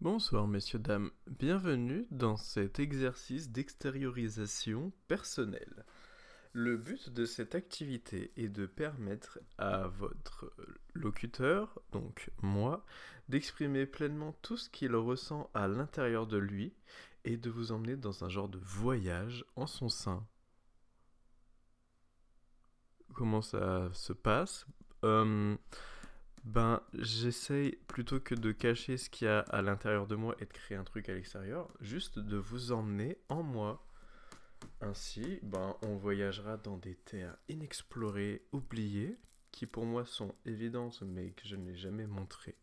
Bonsoir messieurs, dames, bienvenue dans cet exercice d'extériorisation personnelle. Le but de cette activité est de permettre à votre locuteur, donc moi, d'exprimer pleinement tout ce qu'il ressent à l'intérieur de lui et de vous emmener dans un genre de voyage en son sein. Comment ça se passe? Euh, ben, j'essaye plutôt que de cacher ce qu'il y a à l'intérieur de moi et de créer un truc à l'extérieur, juste de vous emmener en moi. Ainsi, ben, on voyagera dans des terres inexplorées, oubliées, qui pour moi sont évidentes mais que je n'ai jamais montrées.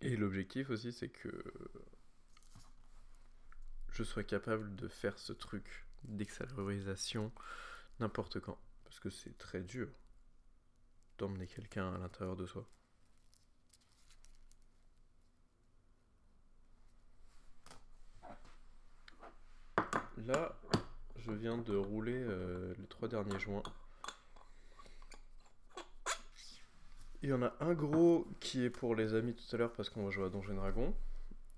Et l'objectif aussi, c'est que je sois capable de faire ce truc d'extériorisation n'importe quand. Parce que c'est très dur d'emmener quelqu'un à l'intérieur de soi. Là, je viens de rouler euh, les trois derniers joints. Il y en a un gros qui est pour les amis tout à l'heure parce qu'on va jouer à Donjon Dragon.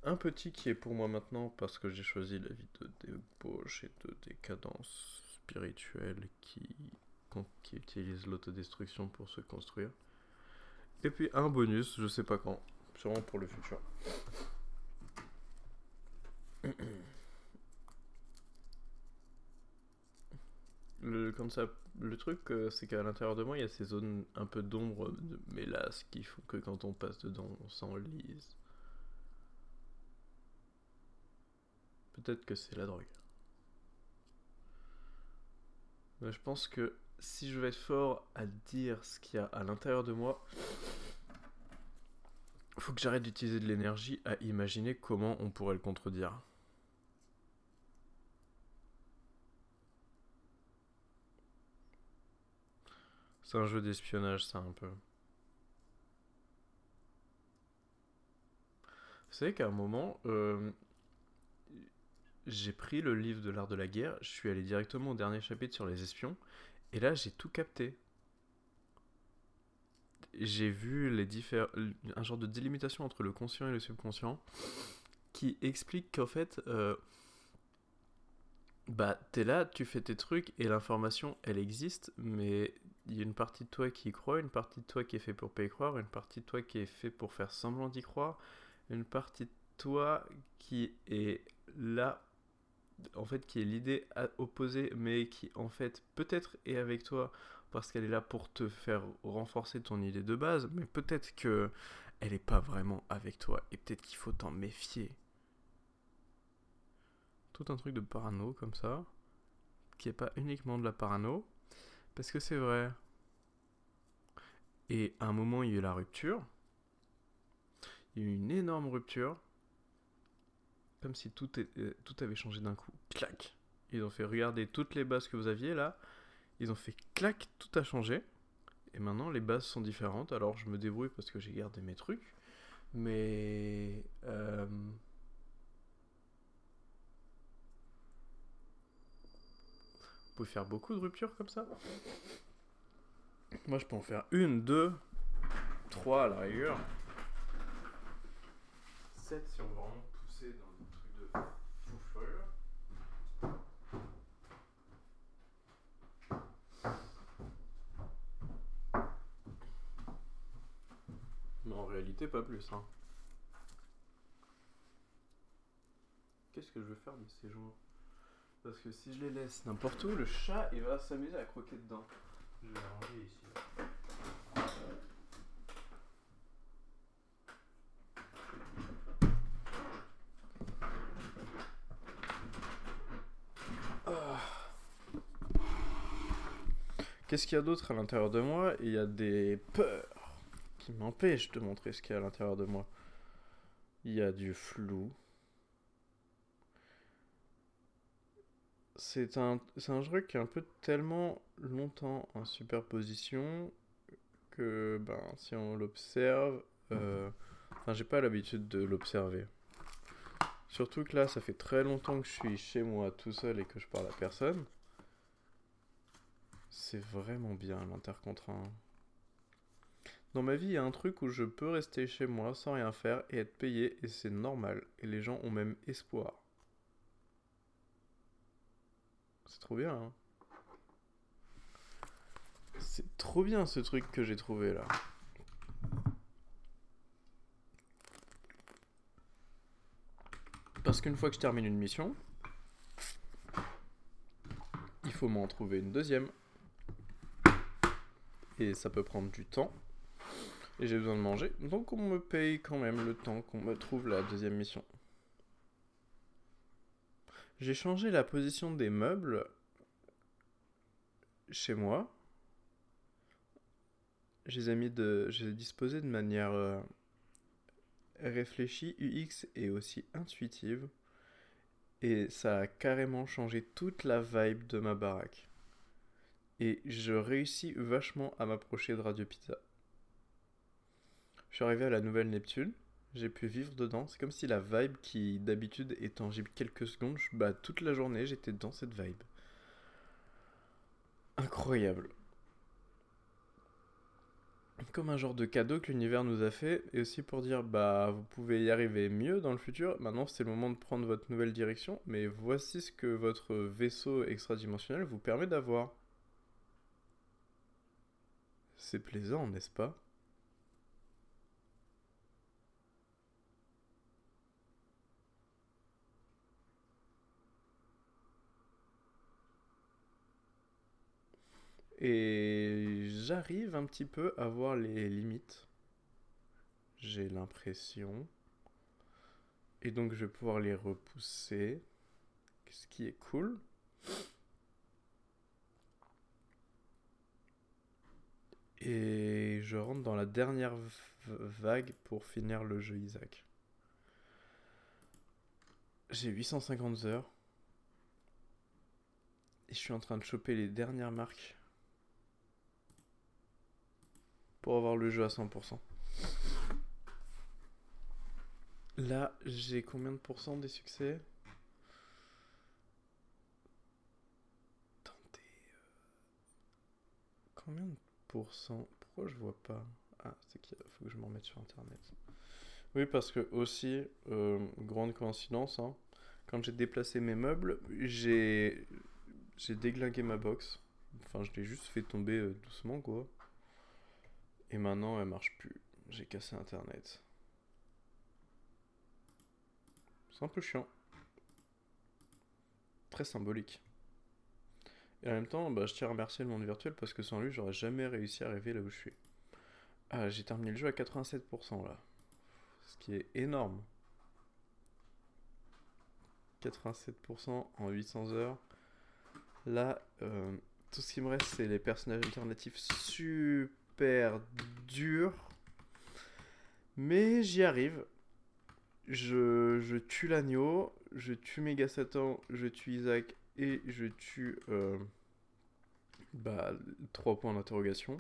Un petit qui est pour moi maintenant parce que j'ai choisi la vie de débauche et de décadence spirituelle qui qui utilise l'autodestruction pour se construire. Et puis un bonus, je sais pas quand, sûrement pour le futur. Le, ça, le truc, euh, c'est qu'à l'intérieur de moi, il y a ces zones un peu d'ombre, de mélasse, qui font que quand on passe dedans, on s'enlise. Peut-être que c'est la drogue. Mais je pense que si je vais être fort à dire ce qu'il y a à l'intérieur de moi, faut que j'arrête d'utiliser de l'énergie à imaginer comment on pourrait le contredire. C'est un jeu d'espionnage, ça, un peu. Vous savez qu'à un moment, euh, j'ai pris le livre de l'art de la guerre, je suis allé directement au dernier chapitre sur les espions, et là, j'ai tout capté. J'ai vu les différents, un genre de délimitation entre le conscient et le subconscient qui explique qu'en fait, euh, bah, t'es là, tu fais tes trucs et l'information, elle existe, mais il y a une partie de toi qui y croit, une partie de toi qui est fait pour pas y croire, une partie de toi qui est fait pour faire semblant d'y croire, une partie de toi qui est là en fait qui est l'idée opposée mais qui en fait peut-être est avec toi parce qu'elle est là pour te faire renforcer ton idée de base mais peut-être que elle est pas vraiment avec toi et peut-être qu'il faut t'en méfier. Tout un truc de parano comme ça qui est pas uniquement de la parano parce que c'est vrai. Et à un moment il y a eu la rupture. Il y a eu une énorme rupture comme si tout, euh, tout avait changé d'un coup. Clac Ils ont fait regarder toutes les bases que vous aviez là. Ils ont fait clac, tout a changé. Et maintenant les bases sont différentes. Alors je me débrouille parce que j'ai gardé mes trucs. Mais... Euh, vous pouvez faire beaucoup de ruptures comme ça Moi je peux en faire une, deux, trois à la rigueur. Sept si on veut vraiment pousser dans mais en réalité, pas plus. Hein. Qu'est-ce que je veux faire de ces jours Parce que si je les laisse n'importe où, le chat il va s'amuser à croquer dedans. Je vais ranger ici. Qu'est-ce qu'il y a d'autre à l'intérieur de moi? Il y a des peurs qui m'empêchent de montrer ce qu'il y a à l'intérieur de moi. Il y a du flou. C'est un, un jeu qui est un peu tellement longtemps en superposition que ben, si on l'observe, euh, enfin j'ai pas l'habitude de l'observer. Surtout que là, ça fait très longtemps que je suis chez moi tout seul et que je parle à personne. C'est vraiment bien l'intercontrat. Dans ma vie, il y a un truc où je peux rester chez moi sans rien faire et être payé, et c'est normal. Et les gens ont même espoir. C'est trop bien, hein C'est trop bien ce truc que j'ai trouvé là. Parce qu'une fois que je termine une mission, il faut m'en trouver une deuxième. Et ça peut prendre du temps. Et j'ai besoin de manger. Donc on me paye quand même le temps qu'on me trouve la deuxième mission. J'ai changé la position des meubles chez moi. Je les ai mis de. Je les ai disposés de manière euh, réfléchie, UX et aussi intuitive. Et ça a carrément changé toute la vibe de ma baraque. Et je réussis vachement à m'approcher de Radio Pizza. Je suis arrivé à la nouvelle Neptune, j'ai pu vivre dedans. C'est comme si la vibe qui d'habitude est tangible quelques secondes, bah, toute la journée j'étais dans cette vibe. Incroyable comme un genre de cadeau que l'univers nous a fait, et aussi pour dire bah vous pouvez y arriver mieux dans le futur, maintenant c'est le moment de prendre votre nouvelle direction, mais voici ce que votre vaisseau extradimensionnel vous permet d'avoir. C'est plaisant, n'est-ce pas? Et j'arrive un petit peu à voir les limites. J'ai l'impression. Et donc je vais pouvoir les repousser. Ce qui est cool? Et je rentre dans la dernière vague pour finir le jeu Isaac. J'ai 850 heures. Et je suis en train de choper les dernières marques pour avoir le jeu à 100%. Là, j'ai combien de pourcents des succès? Attendez. Euh, combien de pourcents? Pourquoi je vois pas? Ah, c'est qu'il faut que je m'en mette sur internet. Oui, parce que aussi, euh, grande coïncidence, hein, quand j'ai déplacé mes meubles, j'ai j'ai déglingué ma box. Enfin, je l'ai juste fait tomber euh, doucement, quoi. Et maintenant, elle marche plus. J'ai cassé Internet. C'est un peu chiant. Très symbolique. Et en même temps, bah, je tiens à remercier le monde virtuel parce que sans lui, j'aurais jamais réussi à arriver là où je suis. Ah, j'ai terminé le jeu à 87% là. Ce qui est énorme. 87% en 800 heures. Là, euh, tout ce qui me reste, c'est les personnages alternatifs super dur. Mais j'y arrive. Je, je tue l'agneau, je tue Méga Satan, je tue Isaac et je tue euh, bah, trois points d'interrogation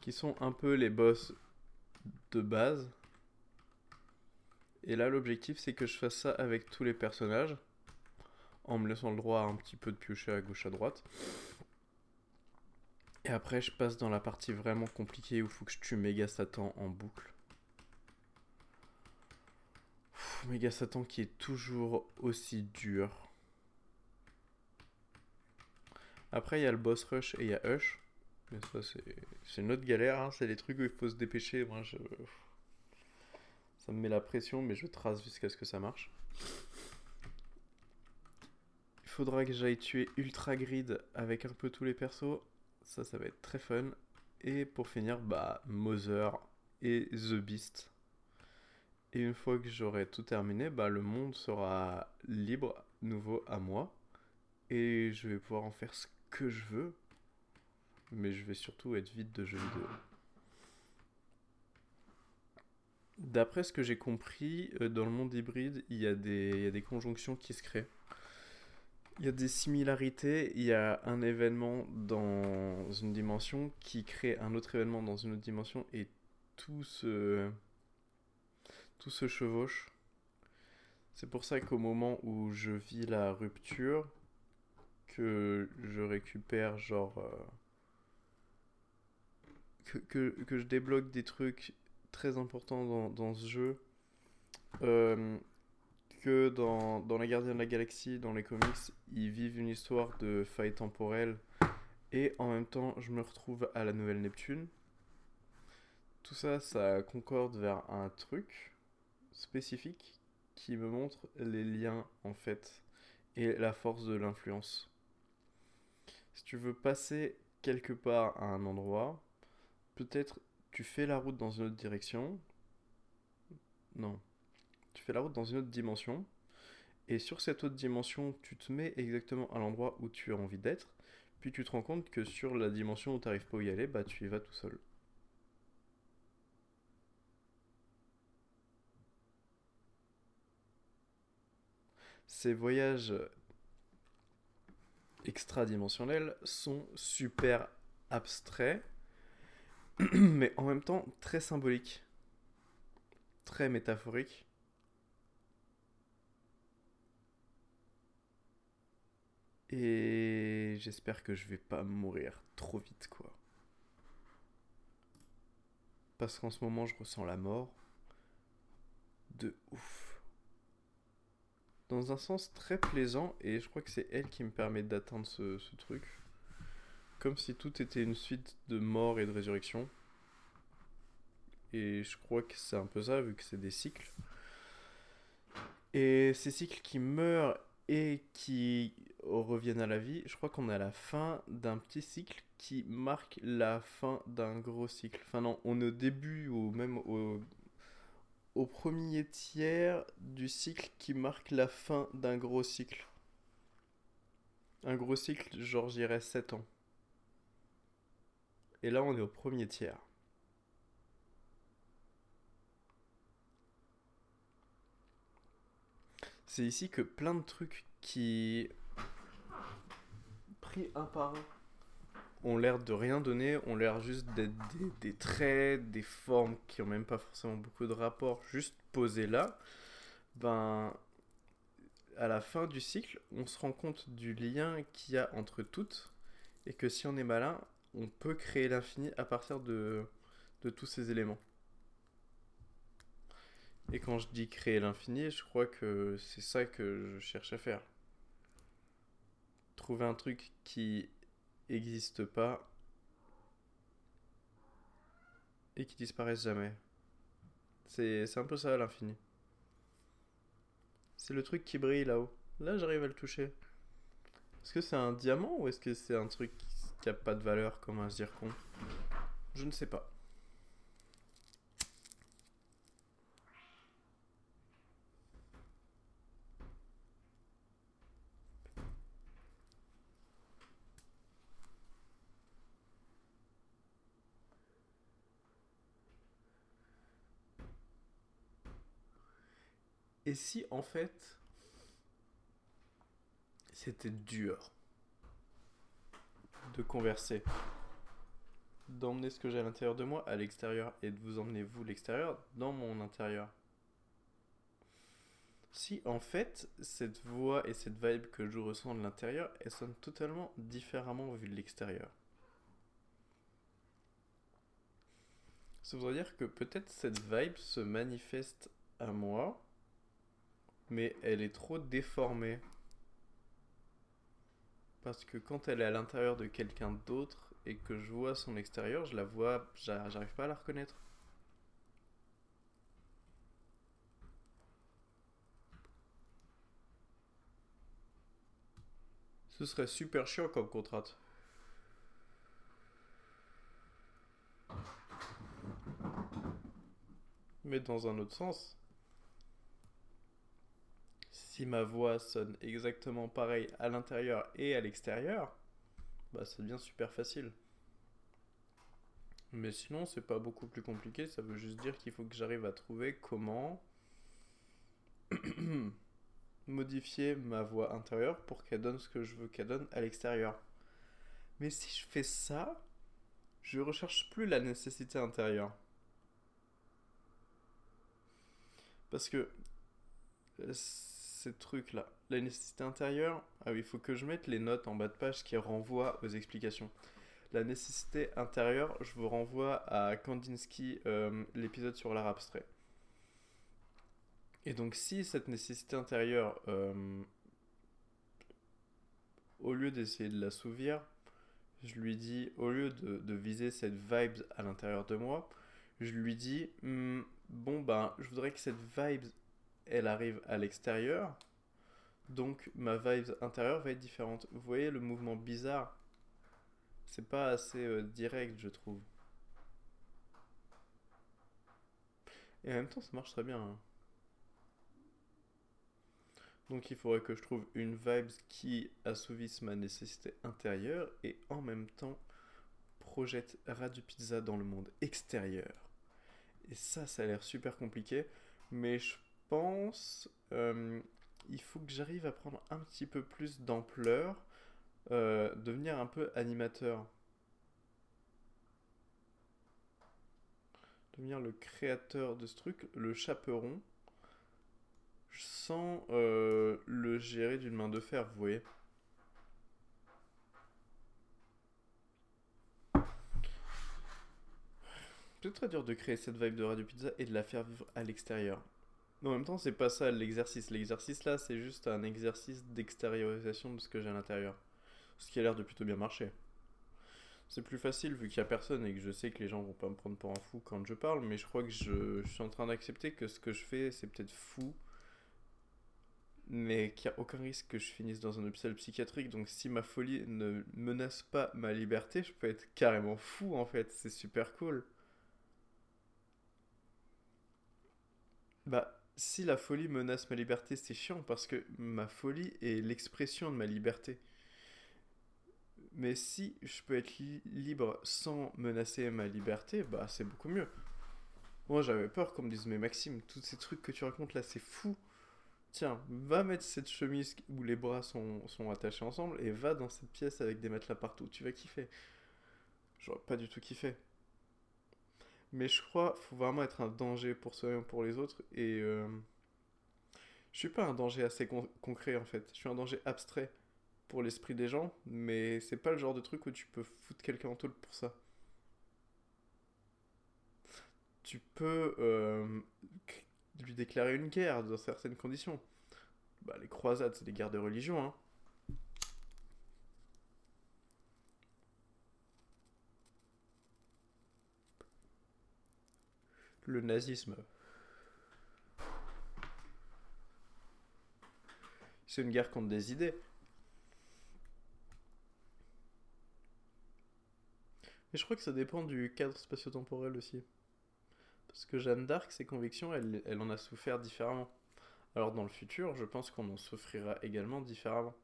qui sont un peu les boss de base. Et là, l'objectif, c'est que je fasse ça avec tous les personnages en me laissant le droit à un petit peu de piocher à gauche à droite. Et après, je passe dans la partie vraiment compliquée où il faut que je tue Méga Satan en boucle. Méga Satan qui est toujours aussi dur. Après, il y a le boss rush et il y a Hush. Mais ça, c'est une autre galère. Hein. C'est des trucs où il faut se dépêcher. Moi. Ça me met la pression, mais je trace jusqu'à ce que ça marche. Il faudra que j'aille tuer Ultra Grid avec un peu tous les persos. Ça, ça va être très fun. Et pour finir, bah, Mother et The Beast. Et une fois que j'aurai tout terminé, bah, le monde sera libre, nouveau à moi. Et je vais pouvoir en faire ce que je veux. Mais je vais surtout être vide de jeux vidéo. D'après ce que j'ai compris, euh, dans le monde hybride, il y, a des, il y a des conjonctions qui se créent. Il y a des similarités. Il y a un événement dans une dimension qui crée un autre événement dans une autre dimension et tout se, tout se chevauche. C'est pour ça qu'au moment où je vis la rupture, que je récupère genre que, que, que je débloque des trucs très importants dans, dans ce jeu. Euh, dans, dans Les Gardiens de la Galaxie, dans les comics, ils vivent une histoire de faille temporelle. Et en même temps, je me retrouve à la Nouvelle Neptune. Tout ça, ça concorde vers un truc spécifique qui me montre les liens en fait et la force de l'influence. Si tu veux passer quelque part à un endroit, peut-être tu fais la route dans une autre direction. Non. Fais la route dans une autre dimension. Et sur cette autre dimension, tu te mets exactement à l'endroit où tu as envie d'être. Puis tu te rends compte que sur la dimension où tu n'arrives pas à y aller, bah tu y vas tout seul. Ces voyages extradimensionnels sont super abstraits, mais en même temps très symboliques, très métaphoriques. Et j'espère que je vais pas mourir trop vite, quoi. Parce qu'en ce moment, je ressens la mort de ouf. Dans un sens très plaisant, et je crois que c'est elle qui me permet d'atteindre ce, truc. Comme si tout était une suite de mort et de résurrection. Et je crois que c'est un peu ça, vu que c'est des cycles. Et ces cycles qui meurent et qui reviennent à la vie, je crois qu'on est à la fin d'un petit cycle qui marque la fin d'un gros cycle. Enfin non, on est au début ou même au, au premier tiers du cycle qui marque la fin d'un gros cycle. Un gros cycle, genre j'irais 7 ans. Et là on est au premier tiers. C'est ici que plein de trucs qui, un par un, ont l'air de rien donner, ont l'air juste d'être des, des traits, des formes qui ont même pas forcément beaucoup de rapport, juste posés là, ben, à la fin du cycle, on se rend compte du lien qu'il y a entre toutes, et que si on est malin, on peut créer l'infini à partir de, de tous ces éléments. Et quand je dis créer l'infini, je crois que c'est ça que je cherche à faire. Trouver un truc qui n'existe pas et qui disparaisse jamais. C'est un peu ça l'infini. C'est le truc qui brille là-haut. Là, j'arrive à le toucher. Est-ce que c'est un diamant ou est-ce que c'est un truc qui a pas de valeur comme un zircon? Je ne sais pas. Et si en fait c'était dur de converser, d'emmener ce que j'ai à l'intérieur de moi à l'extérieur et de vous emmener vous l'extérieur dans mon intérieur? Si en fait cette voix et cette vibe que je ressens de l'intérieur, elles sonnent totalement différemment vu de l'extérieur. Ça voudrait dire que peut-être cette vibe se manifeste à moi mais elle est trop déformée. Parce que quand elle est à l'intérieur de quelqu'un d'autre et que je vois son extérieur, je la vois, j'a- j'arrive pas à la reconnaître. Ce serait super chiant comme contrainte. Mais dans un autre sens, si ma voix sonne exactement pareil à l'intérieur et à l'extérieur, bah ça devient super facile. Mais sinon, c'est pas beaucoup plus compliqué, ça veut juste dire qu'il faut que j'arrive à trouver comment modifier ma voix intérieure pour qu'elle donne ce que je veux qu'elle donne à l'extérieur. Mais si je fais ça, je recherche plus la nécessité intérieure. Parce que euh, ces trucs-là, la nécessité intérieure, ah oui, il faut que je mette les notes en bas de page qui renvoient aux explications. la nécessité intérieure, je vous renvoie à Kandinsky, euh, l'épisode sur l'art abstrait. Et donc si cette nécessité intérieure, euh, au lieu d'essayer de l'assouvir, je lui dis, au lieu de, viser cette vibe à l'intérieur de moi, je lui dis, hmm, bon ben, je voudrais que cette vibe, elle arrive à l'extérieur, donc ma vibe intérieure va être différente. Voyez le mouvement bizarre C'est pas assez euh, direct, je trouve. Et en même temps, ça marche très bien. Hein. Donc il faudrait que je trouve une vibe qui assouvisse ma nécessité intérieure et en même temps projette Radio Pizza dans le monde extérieur. Et ça, ça a l'air super compliqué. Mais je pense euh, il faut que j'arrive à prendre un petit peu plus d'ampleur, euh, devenir un peu animateur. Devenir le créateur de ce truc, le chaperon, sans euh, le gérer d'une main de fer, vous voyez. C'est très dur de créer cette vibe de Radio Pizza et de la faire vivre à l'extérieur. Mais en même temps, c'est pas ça l'exercice. L'exercice là, c'est juste un exercice d'extériorisation de ce que j'ai à l'intérieur. Ce qui a l'air de plutôt bien marcher. C'est plus facile vu qu'il y a personne et que je sais que les gens vont pas me prendre pour un fou quand je parle, mais je crois que je, suis en train d'accepter que ce que je fais, c'est peut-être fou, mais qu'il n'y a aucun risque que je finisse dans un hôpital psychiatrique. Donc si ma folie ne menace pas ma liberté, je peux être carrément fou en fait. C'est super cool. Bah, si la folie menace ma liberté, c'est chiant parce que ma folie est l'expression de ma liberté. Mais si je peux être libre sans menacer ma liberté, bah c'est beaucoup mieux. Moi j'avais peur qu'on me dise mais Maxime, tous ces trucs que tu racontes là c'est fou. Tiens, va mettre cette chemise où les bras sont, sont attachés ensemble et va dans cette pièce avec des matelas partout, tu vas kiffer. J'aurais pas du tout kiffé. Mais je crois qu'il faut vraiment être un danger pour soi-même, pour les autres. Et euh, je suis pas un danger assez concret en fait. Je suis un danger abstrait pour l'esprit des gens, mais c'est pas le genre de truc où tu peux foutre quelqu'un en taule pour ça. Tu peux euh, lui déclarer une guerre dans certaines conditions. Bah, les croisades, c'est des guerres de religion, hein. Le nazisme. C'est une guerre contre des idées. Mais je crois que ça dépend du cadre spatio-temporel aussi. Parce que Jeanne d'Arc, ses convictions, elle, elle en a souffert différemment. Alors dans le futur, je pense qu'on en souffrira également différemment.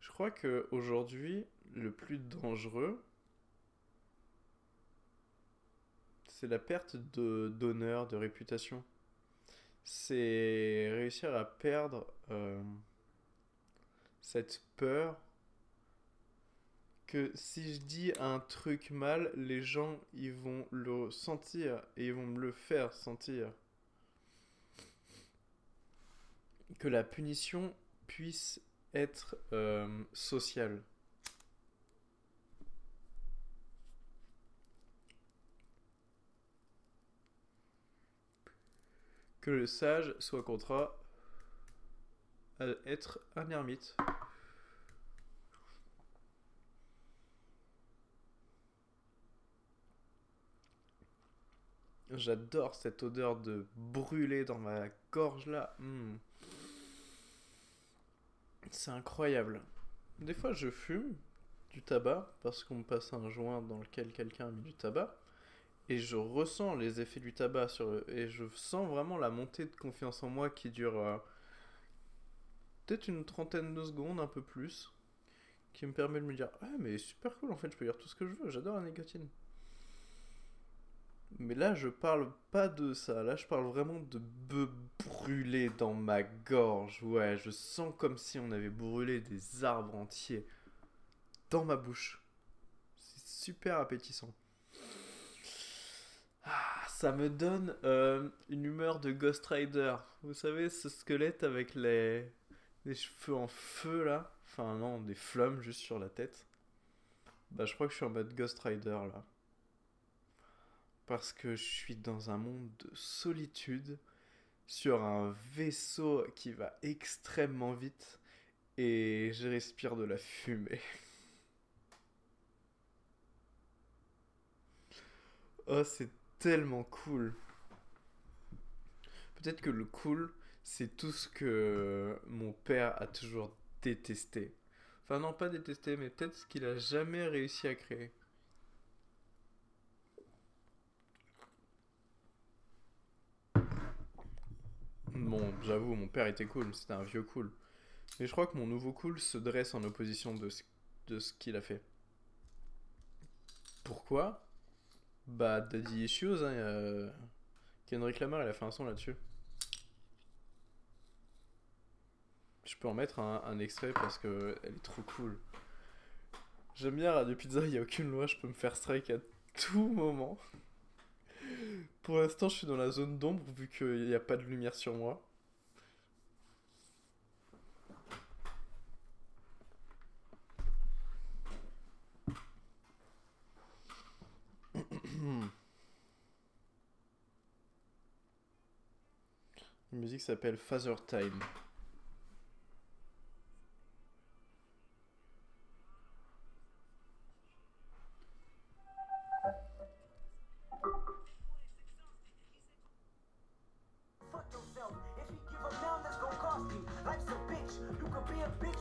Je crois que aujourd'hui, le plus dangereux, c'est la perte d'honneur, de réputation. C'est réussir à perdre euh, cette peur que si je dis un truc mal, les gens ils vont le sentir et ils vont me le faire sentir. Que la punition puisse être euh, sociale. Que le sage soit contraint à être un ermite. J'adore cette odeur de brûlé dans ma gorge là. Hmm. C'est incroyable. Des fois je fume du tabac parce qu'on me passe un joint dans lequel quelqu'un a mis du tabac et je ressens les effets du tabac sur et je sens vraiment la montée de confiance en moi qui dure euh, peut-être une trentaine de secondes un peu plus qui me permet de me dire ah mais super cool en fait je peux dire tout ce que je veux j'adore la nicotine. Mais là je parle pas de ça là je parle vraiment de me brûler dans ma gorge ouais je sens comme si on avait brûlé des arbres entiers dans ma bouche. C'est super appétissant ça me donne euh, une humeur de Ghost Rider. Vous savez, ce squelette avec les, les cheveux en feu là. Enfin, non, des flammes juste sur la tête. Bah, je crois que je suis en mode Ghost Rider là. Parce que je suis dans un monde de solitude, sur un vaisseau qui va extrêmement vite, et je respire de la fumée. Oh, c'est tellement cool. Peut-être que le cool, c'est tout ce que mon père a toujours détesté. Enfin, non, pas détesté, mais peut-être ce qu'il a jamais réussi à créer. Bon, j'avoue, mon père était cool, c'était un vieux cool. Mais je crois que mon nouveau cool se dresse en opposition de ce, de ce qu'il a fait. Pourquoi? Bah, Daddy Issues, hein, a... Kendrick Lamar, il a fait un son là-dessus. Je peux en mettre un, un extrait parce que elle est trop cool. J'aime bien Radio Pizza, il n'y a aucune loi, je peux me faire strike à tout moment. Pour l'instant, je suis dans la zone d'ombre vu qu'il n'y a pas de lumière sur moi. La musique s'appelle Father Time.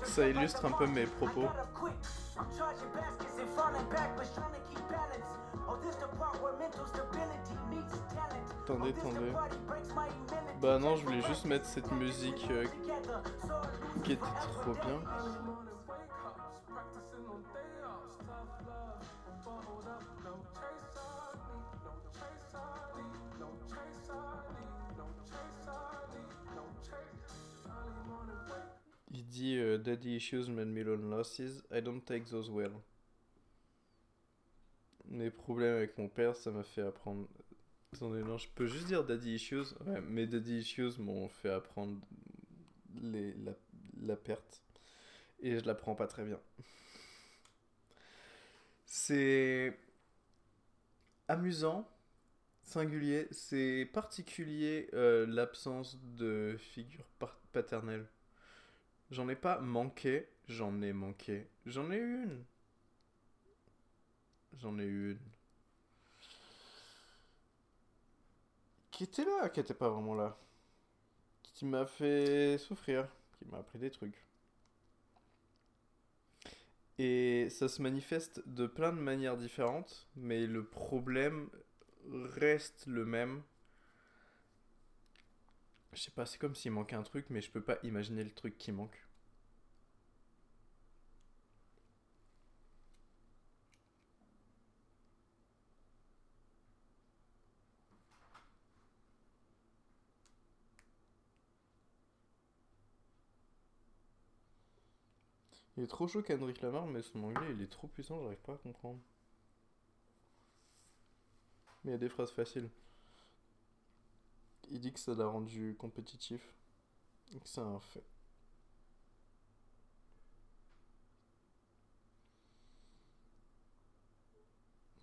Ça illustre un peu mes propos. Attendez, attendez. Bah non, je voulais juste mettre cette musique euh, qui était trop bien. Il dit euh, Daddy issues made million losses. I don't take those well. Mes problèmes avec mon père, ça m'a fait apprendre. Attendez, non, je peux juste dire Daddy issues. Ouais, mes Daddy issues m'ont fait apprendre la, perte. Et je la prends pas très bien. C'est amusant, singulier. C'est particulier euh, l'absence de figure paternelle. J'en ai pas manqué, j'en ai manqué. J'en ai eu une. J'en ai eu une. Qui était là, qui était pas vraiment là. Qui m'a fait souffrir, qui m'a appris des trucs. Et ça se manifeste de plein de manières différentes, mais le problème reste le même. Je sais pas, c'est comme s'il manquait un truc, mais je peux pas imaginer le truc qui manque. Il est trop chaud Kendrick Lamar, mais son anglais il est trop puissant, j'arrive pas à comprendre. Mais il y a des phrases faciles. Il dit que ça l'a rendu compétitif. Et que c'est un fait.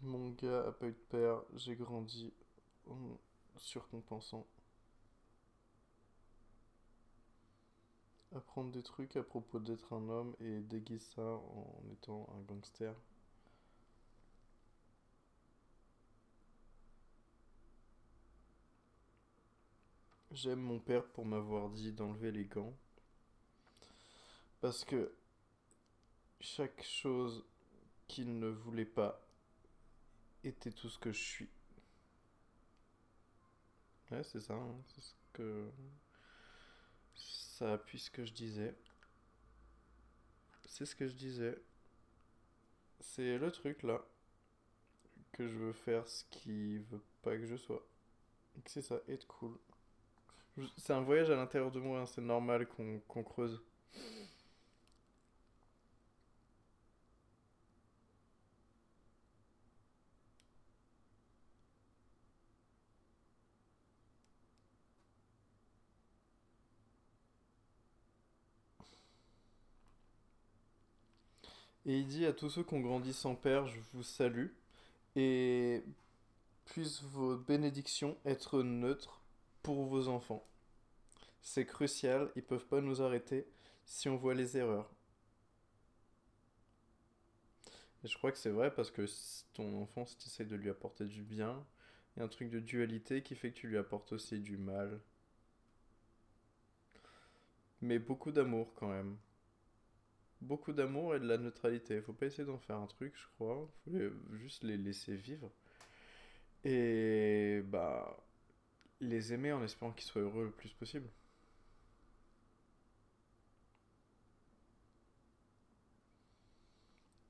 Mon gars a pas eu de père, j'ai grandi en surcompensant. Apprendre des trucs à propos d'être un homme et déguiser ça en étant un gangster. J'aime mon père pour m'avoir dit d'enlever les gants. Parce que chaque chose qu'il ne voulait pas était tout ce que je suis. Ouais, c'est ça, hein, c'est ce que... Ça appuie ce que je disais. C'est ce que je disais. C'est le truc là. Que je veux faire ce qu'il veut pas que je sois. C'est ça, être cool. C'est un voyage à l'intérieur de moi, hein, c'est normal qu'on creuse. Et il dit à tous ceux qui ont grandi sans père, je vous salue. Et puissent vos bénédictions être neutres pour vos enfants. C'est crucial, ils peuvent pas nous arrêter si on voit les erreurs. Et je crois que c'est vrai parce que ton enfant, si tu essaies de lui apporter du bien, il y a un truc de dualité qui fait que tu lui apportes aussi du mal. Mais beaucoup d'amour quand même. Beaucoup d'amour et de la neutralité. Faut pas essayer d'en faire un truc, je crois. Faut juste les laisser vivre. Et bah les aimer en espérant qu'ils soient heureux le plus possible.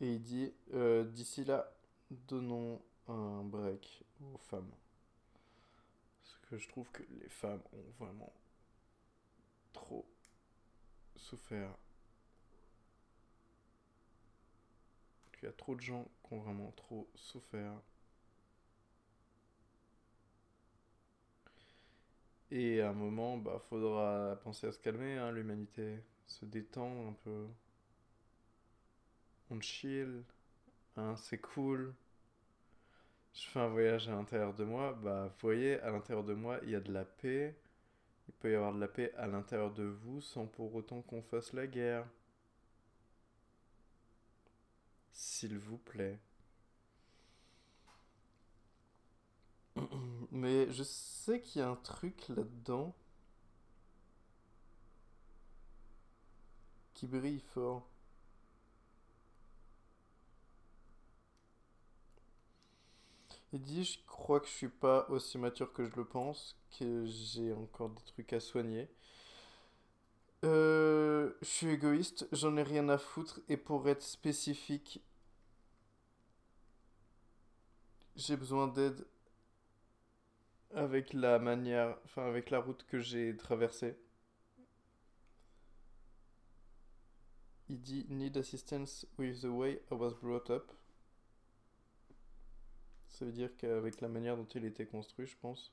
Et il dit euh, d'ici là, donnons un break aux femmes. Parce que je trouve que les femmes ont vraiment trop souffert. Qu'il y a trop de gens qui ont vraiment trop souffert. Et à un moment, bah, faudra penser à se calmer, hein, l'humanité. Se détendre un peu. On chill. Hein, c'est cool. Je fais un voyage à l'intérieur de moi. Bah, vous voyez, à l'intérieur de moi, il y a de la paix. Il peut y avoir de la paix à l'intérieur de vous sans pour autant qu'on fasse la guerre. S'il vous plaît. Mais je sais qu'il y a un truc là-dedans qui brille fort. Il dit, je crois que je suis pas aussi mature que je le pense, que j'ai encore des trucs à soigner. Euh, je suis égoïste, j'en ai rien à foutre, et pour être spécifique, j'ai besoin d'aide avec la manière, enfin avec la route que j'ai traversée. Il dit Need assistance with the way I was brought up. Ça veut dire qu'avec la manière dont il était construit, je pense.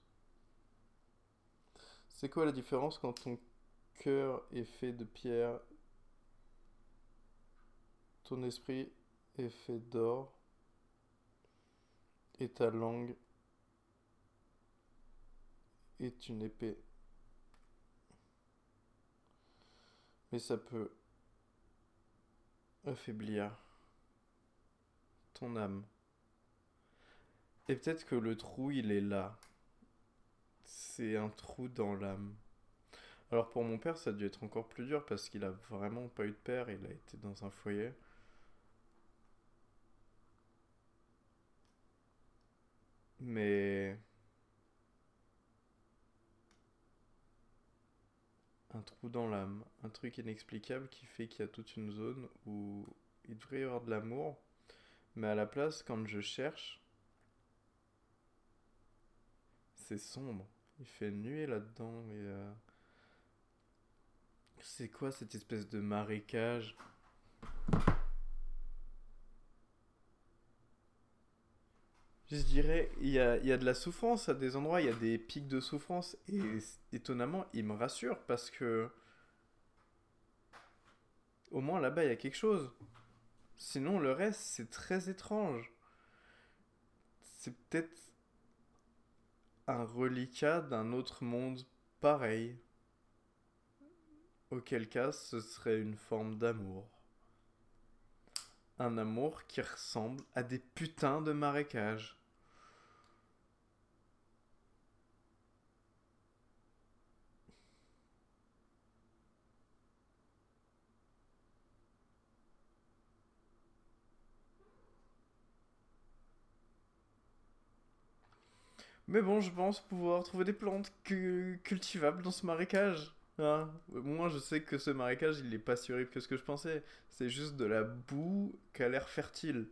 C'est quoi la différence quand ton cœur est fait de pierre, ton esprit est fait d'or? Et ta langue est une épée. Mais ça peut affaiblir ton âme. Et peut-être que le trou, il est là. C'est un trou dans l'âme. Alors pour mon père, ça a dû être encore plus dur parce qu'il a vraiment pas eu de père, il a été dans un foyer. Mais un trou dans l'âme, un truc inexplicable qui fait qu'il y a toute une zone où il devrait y avoir de l'amour, mais à la place, quand je cherche, c'est sombre. Il fait nuit là-dedans et euh, c'est quoi cette espèce de marécage? Je dirais, il y a, de la souffrance à des endroits, il y a des pics de souffrance. Et étonnamment, il me rassure parce que. Au moins là-bas, il y a quelque chose. Sinon, le reste, c'est très étrange. C'est peut-être un reliquat d'un autre monde pareil. Auquel cas, ce serait une forme d'amour. Un amour qui ressemble à des putains de marécages. Mais bon, je pense pouvoir trouver des plantes cultivables dans ce marécage. Hein. Moi, je sais que ce marécage, il est pas si horrible que ce que je pensais. C'est juste de la boue qui a l'air fertile.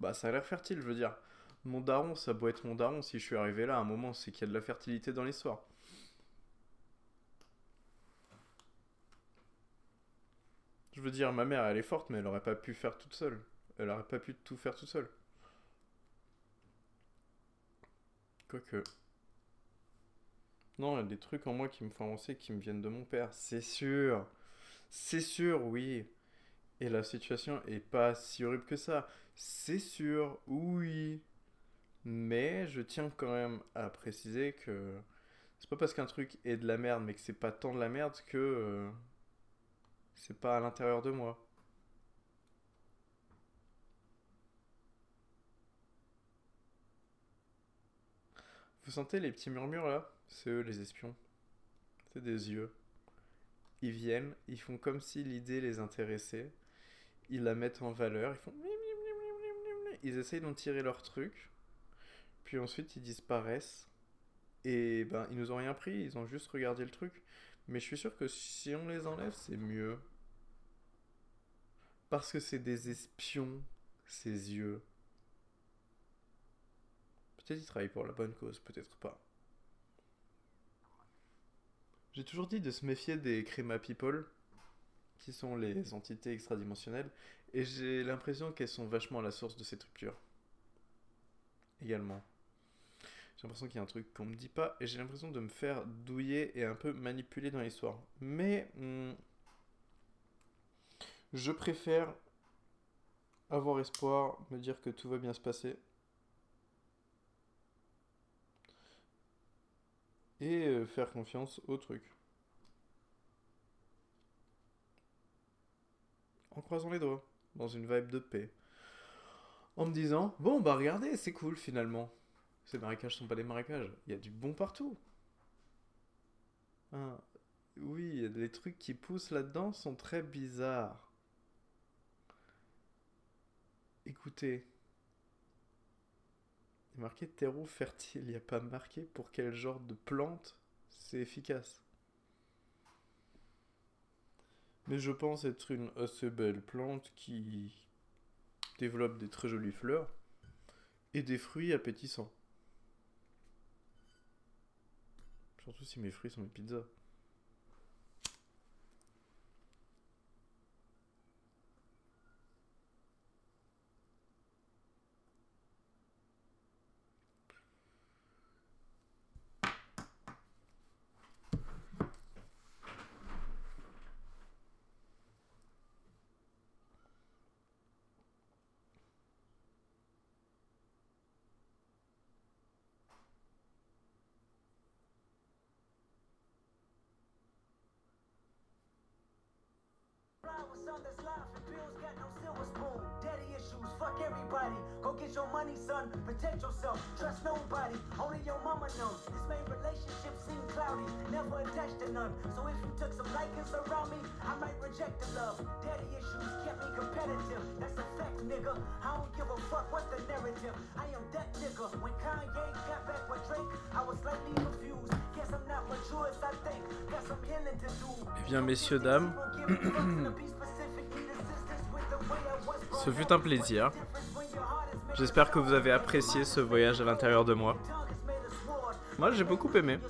Bah, ça a l'air fertile, je veux dire. Mon daron, ça doit être mon daron. Si je suis arrivé là à un moment, c'est qu'il y a de la fertilité dans l'histoire. Je veux dire, ma mère, elle est forte, mais elle aurait pas pu faire toute seule. Elle aurait pas pu tout faire toute seule. Quoique. Non, il y a des trucs en moi qui me font avancer, qui me viennent de mon père. C'est sûr. C'est sûr, oui. Et la situation est pas si horrible que ça. C'est sûr, oui. Mais je tiens quand même à préciser que c'est pas parce qu'un truc est de la merde, mais que c'est pas tant de la merde que euh, c'est pas à l'intérieur de moi. Vous sentez les petits murmures là? C'est eux les espions. C'est des yeux. Ils viennent, ils font comme si l'idée les intéressait. Ils la mettent en valeur, ils font. Ils essayent d'en tirer leur truc. Puis ensuite ils disparaissent. Et ben ils nous ont rien pris, ils ont juste regardé le truc. Mais je suis sûr que si on les enlève, c'est mieux. Parce que c'est des espions, ces yeux. Peut-être ils travaillent pour la bonne cause, peut-être pas. J'ai toujours dit de se méfier des Crema People, qui sont les entités extradimensionnelles, et j'ai l'impression qu'elles sont vachement à la source de cette rupture. Également. J'ai l'impression qu'il y a un truc qu'on me dit pas, et j'ai l'impression de me faire douiller et un peu manipuler dans l'histoire. Mais hmm, je préfère avoir espoir, me dire que tout va bien se passer, et euh, faire confiance au truc. En croisant les doigts, dans une vibe de paix. En me disant, bon bah regardez, c'est cool finalement. Ces marécages sont pas des marécages, il y a du bon partout. Ah, oui, les trucs qui poussent là-dedans sont très bizarres. Écoutez, marqué terreau fertile, il n'y a pas marqué pour quel genre de plante c'est efficace. Mais je pense être une assez belle plante qui développe des très jolies fleurs et des fruits appétissants. Surtout si mes fruits sont mes pizzas. Son that's life and bills got no silver spoon. Daddy issues, fuck everybody. Go get your money, son. Protect yourself. Trust nobody. Only your mama knows. This main relationship seem cloudy. Never attached to none. So if you took some likings around me, I might reject the love. Daddy issues kept me competitive. That's a fact, nigga. I don't give a fuck what's the narrative. I am that nigga. When Kanye got back with Drake, I was slightly confused. Guess I'm not mature as I think. Got some healing to do. Eh bien, messieurs, dames. Ce fut un plaisir. J'espère que vous avez apprécié ce voyage à l'intérieur de moi. Moi, j'ai beaucoup aimé.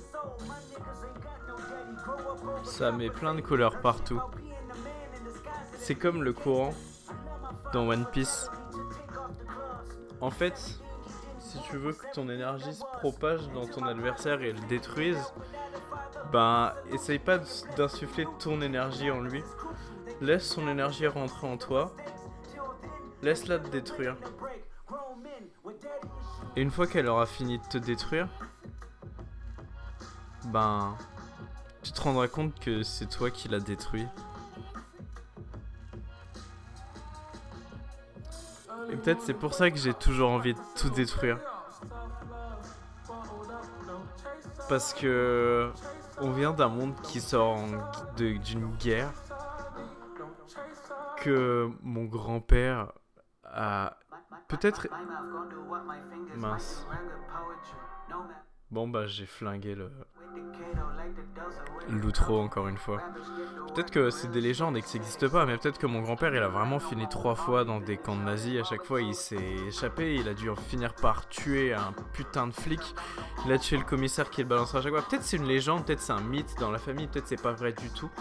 Ça met plein de couleurs partout. C'est comme le courant dans One Piece. En fait, si tu veux que ton énergie se propage dans ton adversaire et le détruise, ben essaye pas d'insuffler ton énergie en lui. Laisse son énergie rentrer en toi Laisse-la te détruire. Et une fois qu'elle aura fini de te détruire, ben, tu te rendras compte que c'est toi qui l'as détruit. Et peut-être c'est pour ça que j'ai toujours envie de tout détruire. Parce que on vient d'un monde qui sort d'une guerre que mon grand-père Peut-être... Mince. Bon bah j'ai flingué le... L'outro encore une fois. Peut-être que c'est des légendes et que ça n'existe pas, mais peut-être que mon grand-père il a vraiment fini trois fois dans des camps de nazis. À chaque fois il s'est échappé, il a dû finir par tuer un putain de flic. Il a tué le commissaire qui le balancera à chaque fois. Peut-être c'est une légende, peut-être c'est un mythe dans la famille, peut-être c'est pas vrai du tout.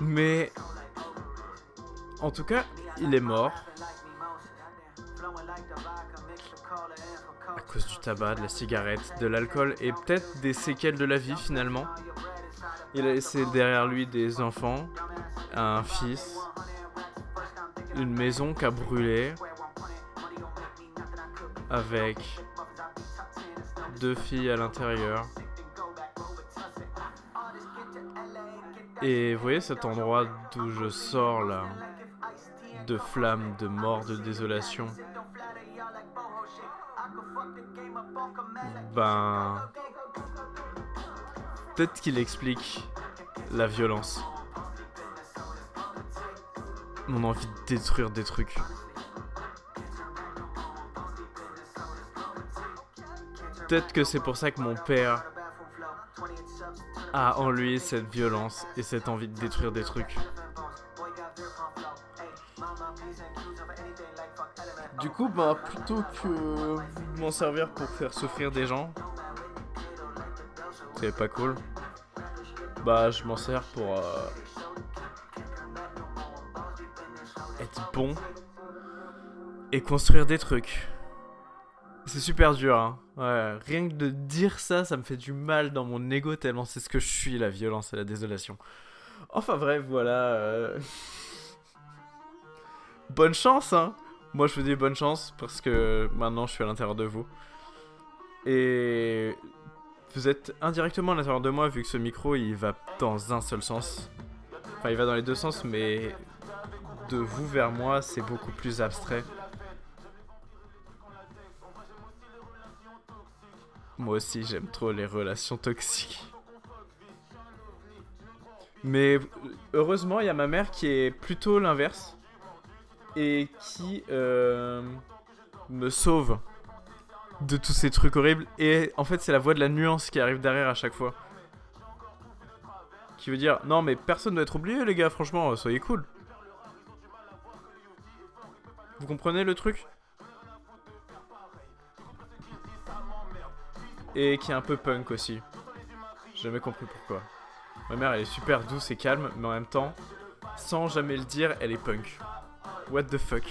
Mais en tout cas, il est mort. À cause du tabac, de la cigarette, de l'alcool et peut-être des séquelles de la vie finalement. Il a laissé derrière lui des enfants, un fils, une maison qui a brûlé, avec deux filles à l'intérieur. Et vous voyez cet endroit d'où je sors là, de flammes, de mort, de désolation. Ben, peut-être qu'il explique la violence. Mon envie de détruire des trucs. Peut-être que c'est pour ça que mon père a en lui cette violence et cette envie de détruire des trucs. Du coup, bah, plutôt que m'en servir pour faire souffrir des gens, c'est pas cool. Bah, je m'en sers pour euh, être bon et construire des trucs. C'est super dur, hein. Ouais, rien que de dire ça, ça me fait du mal dans mon ego tellement c'est ce que je suis, la violence et la désolation. Enfin bref, voilà. Euh. bonne chance, hein. Moi, je vous dis bonne chance parce que maintenant, je suis à l'intérieur de vous. Et vous êtes indirectement à l'intérieur de moi vu que ce micro, il va dans un seul sens. Enfin, il va dans les deux sens, mais de vous vers moi, c'est beaucoup plus abstrait. Moi aussi, j'aime trop les relations toxiques. Mais heureusement, il y a ma mère qui est plutôt l'inverse. Et qui euh, me sauve de tous ces trucs horribles. Et en fait, c'est la voix de la nuance qui arrive derrière à chaque fois. Qui veut dire, non mais personne ne doit être oublié les gars, franchement, soyez cool. Vous comprenez le truc? Et qui est un peu punk aussi. J'ai jamais compris pourquoi. Ma mère elle est super douce et calme, mais en même temps, sans jamais le dire, elle est punk. What the fuck?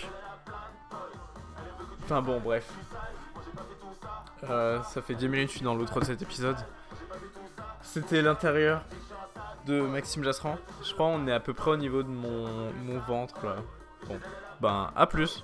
Enfin bon, bref. Euh, ça fait 10 minutes que je suis dans l'autre de cet épisode. C'était l'intérieur de Maxime Jasserand. Je crois on est à peu près au niveau de mon, mon ventre là. Bon, ben à plus.